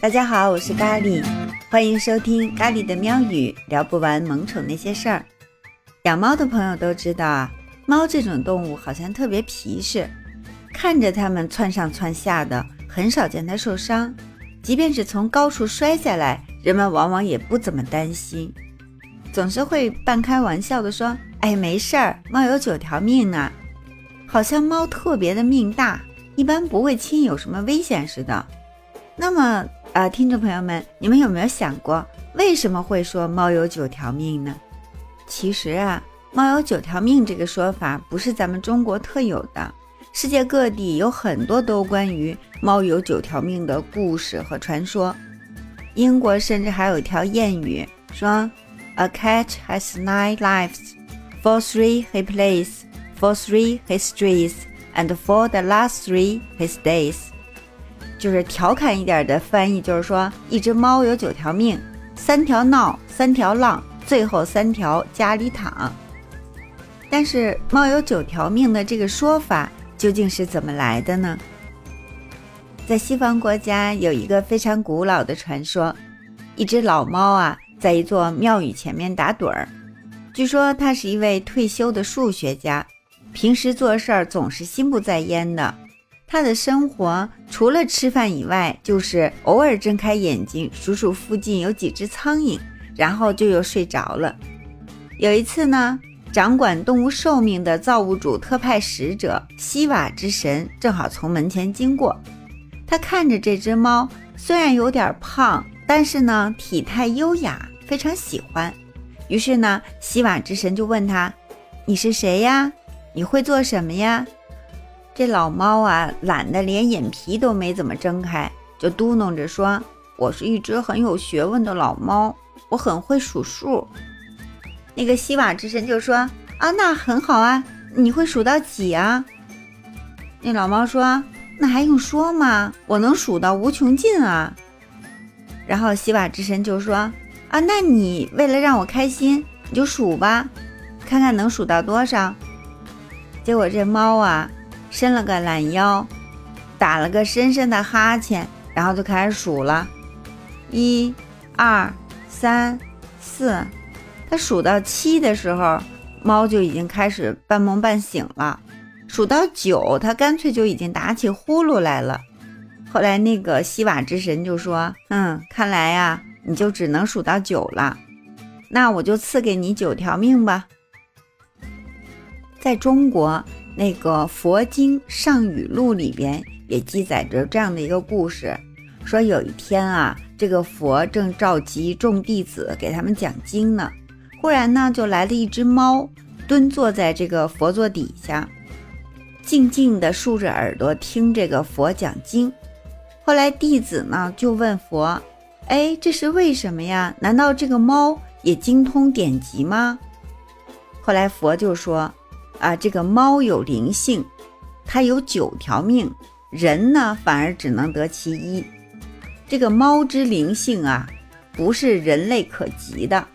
大家好，我是咖喱，欢迎收听咖喱的喵语，聊不完萌宠那些事儿。养猫的朋友都知道啊，猫这种动物好像特别皮实，看着它们窜上窜下的，很少见它受伤。即便是从高处摔下来，人们往往也不怎么担心，总是会半开玩笑的说：“哎，没事儿，猫有九条命呢。”好像猫特别的命大，一般不会轻易有什么危险似的。那么啊，听众朋友们，你们有没有想过，为什么会说猫有九条命呢？其实啊，猫有九条命这个说法不是咱们中国特有的，世界各地有很多都关于猫有九条命的故事和传说。英国甚至还有一条谚语说：“A cat has nine lives, for three he plays.” For three his days, and for the last three his days，就是调侃一点的翻译，就是说一只猫有九条命，三条闹，三条浪，最后三条家里躺。但是猫有九条命的这个说法究竟是怎么来的呢？在西方国家有一个非常古老的传说，一只老猫啊，在一座庙宇前面打盹儿，据说他是一位退休的数学家。平时做事儿总是心不在焉的，他的生活除了吃饭以外，就是偶尔睁开眼睛数数附近有几只苍蝇，然后就又睡着了。有一次呢，掌管动物寿命的造物主特派使者西瓦之神正好从门前经过，他看着这只猫，虽然有点胖，但是呢体态优雅，非常喜欢。于是呢，西瓦之神就问他：“你是谁呀？”你会做什么呀？这老猫啊，懒得连眼皮都没怎么睁开，就嘟囔着说：“我是一只很有学问的老猫，我很会数数。”那个希瓦之神就说：“啊，那很好啊，你会数到几啊？”那老猫说：“那还用说吗？我能数到无穷尽啊。”然后希瓦之神就说：“啊，那你为了让我开心，你就数吧，看看能数到多少。”结果这猫啊，伸了个懒腰，打了个深深的哈欠，然后就开始数了，一、二、三、四。它数到七的时候，猫就已经开始半梦半醒了。数到九，它干脆就已经打起呼噜来了。后来那个西瓦之神就说：“嗯，看来呀，你就只能数到九了。那我就赐给你九条命吧。”在中国那个佛经《上语录》里边也记载着这样的一个故事，说有一天啊，这个佛正召集众弟子给他们讲经呢，忽然呢就来了一只猫，蹲坐在这个佛座底下，静静地竖着耳朵听这个佛讲经。后来弟子呢就问佛：“哎，这是为什么呀？难道这个猫也精通典籍吗？”后来佛就说。啊，这个猫有灵性，它有九条命，人呢反而只能得其一。这个猫之灵性啊，不是人类可及的。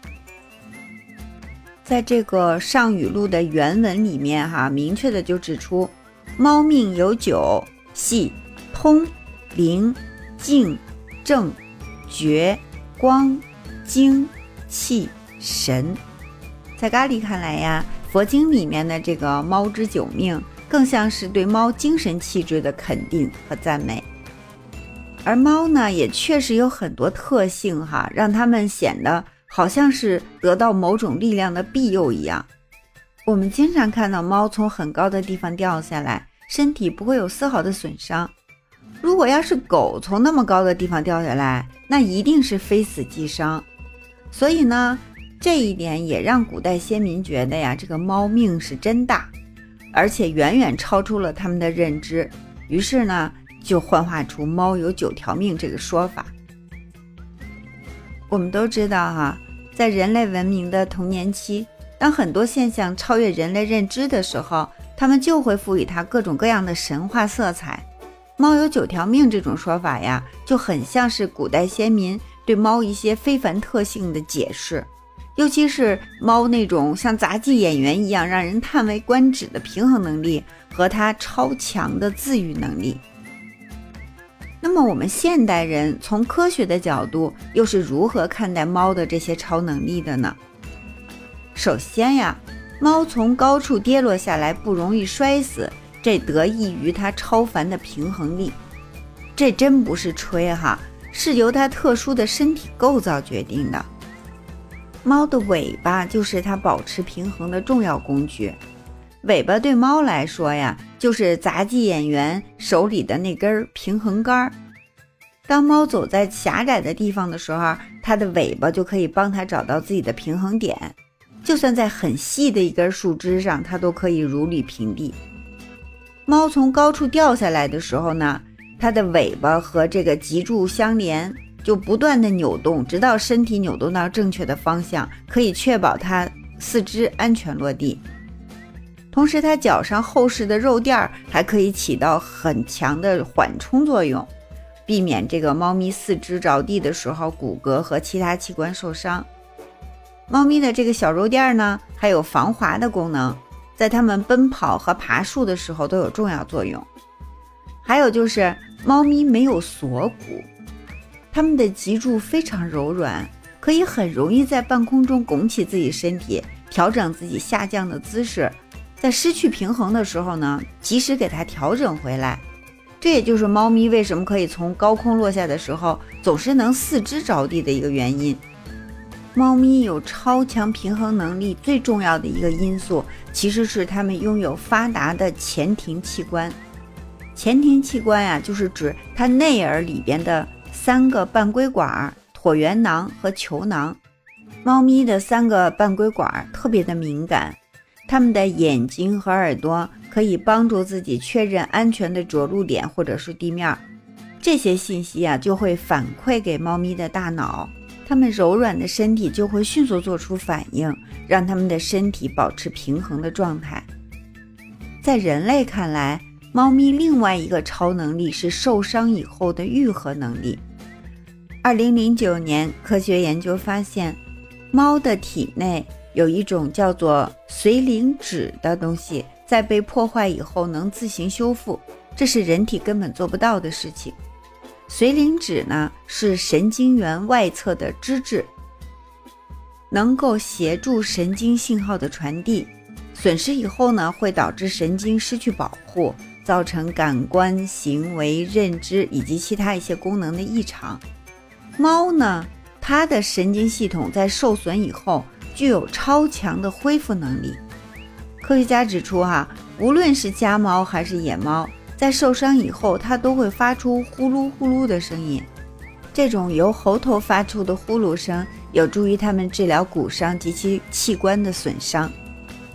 在这个《上语录》的原文里面，哈，明确的就指出，猫命有九，系通、灵、静、正、觉、光、精、气、神。在咖喱看来呀。佛经里面的这个猫之九命，更像是对猫精神气质的肯定和赞美。而猫呢，也确实有很多特性哈，让它们显得好像是得到某种力量的庇佑一样。我们经常看到猫从很高的地方掉下来，身体不会有丝毫的损伤。如果要是狗从那么高的地方掉下来，那一定是非死即伤。所以呢。这一点也让古代先民觉得呀，这个猫命是真大，而且远远超出了他们的认知。于是呢，就幻化出“猫有九条命”这个说法。我们都知道哈，在人类文明的童年期，当很多现象超越人类认知的时候，他们就会赋予它各种各样的神话色彩。“猫有九条命”这种说法呀，就很像是古代先民对猫一些非凡特性的解释。尤其是猫那种像杂技演员一样让人叹为观止的平衡能力和它超强的自愈能力。那么，我们现代人从科学的角度又是如何看待猫的这些超能力的呢？首先呀，猫从高处跌落下来不容易摔死，这得益于它超凡的平衡力。这真不是吹哈，是由它特殊的身体构造决定的。猫的尾巴就是它保持平衡的重要工具。尾巴对猫来说呀，就是杂技演员手里的那根平衡杆。当猫走在狭窄的地方的时候，它的尾巴就可以帮它找到自己的平衡点。就算在很细的一根树枝上，它都可以如履平地。猫从高处掉下来的时候呢，它的尾巴和这个脊柱相连，就不断的扭动，直到身体扭动到正确的方向，可以确保它四肢安全落地。同时，它脚上厚实的肉垫儿还可以起到很强的缓冲作用，避免这个猫咪四肢着地的时候骨骼和其他器官受伤。猫咪的这个小肉垫儿呢，还有防滑的功能，在它们奔跑和爬树的时候都有重要作用。还有就是，猫咪没有锁骨，它们的脊柱非常柔软，可以很容易在半空中拱起自己身体，调整自己下降的姿势。在失去平衡的时候呢，及时给它调整回来。这也就是猫咪为什么可以从高空落下的时候总是能四肢着地的一个原因。猫咪有超强平衡能力，最重要的一个因素其实是它们拥有发达的前庭器官。前庭器官呀，就是指它内耳里边的三个半规管、椭圆囊和球囊。猫咪的三个半规管特别的敏感。它们的眼睛和耳朵可以帮助自己确认安全的着陆点或者是地面，这些信息啊就会反馈给猫咪的大脑，它们柔软的身体就会迅速做出反应，让它们的身体保持平衡的状态。在人类看来，猫咪另外一个超能力是受伤以后的愈合能力。二零零九年，科学研究发现，猫的体内。有一种叫做髓磷脂的东西，在被破坏以后能自行修复，这是人体根本做不到的事情。髓磷脂呢是神经元外侧的脂质，能够协助神经信号的传递。损失以后呢，会导致神经失去保护，造成感官、行为、认知以及其他一些功能的异常。猫呢，它的神经系统在受损以后。具有超强的恢复能力。科学家指出，哈，无论是家猫还是野猫，在受伤以后，它都会发出呼噜呼噜的声音。这种由喉头发出的呼噜声，有助于它们治疗骨伤及其器官的损伤。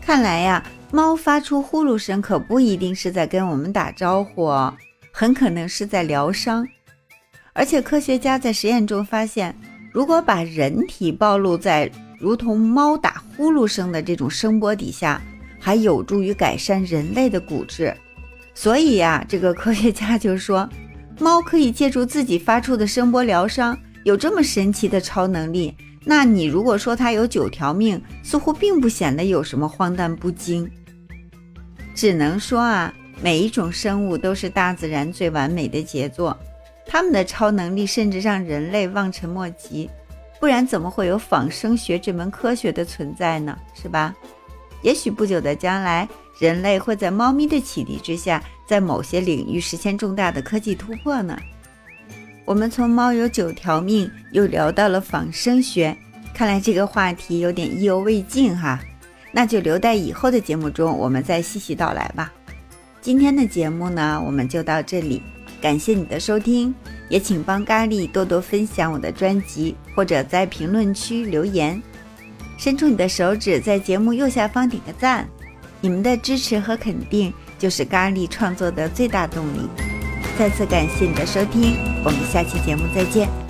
看来呀，猫发出呼噜声可不一定是在跟我们打招呼哦，很可能是在疗伤。而且，科学家在实验中发现，如果把人体暴露在如同猫打呼噜声的这种声波底下，还有助于改善人类的骨质。所以呀，这个科学家就说，猫可以借助自己发出的声波疗伤，有这么神奇的超能力。那你如果说它有九条命，似乎并不显得有什么荒诞不经。只能说啊，每一种生物都是大自然最完美的杰作，它们的超能力甚至让人类望尘莫及。不然怎么会有仿生学这门科学的存在呢？是吧？也许不久的将来，人类会在猫咪的启迪之下，在某些领域实现重大的科技突破呢。我们从猫有九条命，又聊到了仿生学，看来这个话题有点意犹未尽哈。那就留待以后的节目中，我们再细细道来吧。今天的节目呢，我们就到这里。感谢你的收听，也请帮咖喱多多分享我的专辑，或者在评论区留言，伸出你的手指，在节目右下方点个赞。你们的支持和肯定就是咖喱创作的最大动力。再次感谢你的收听，我们下期节目再见。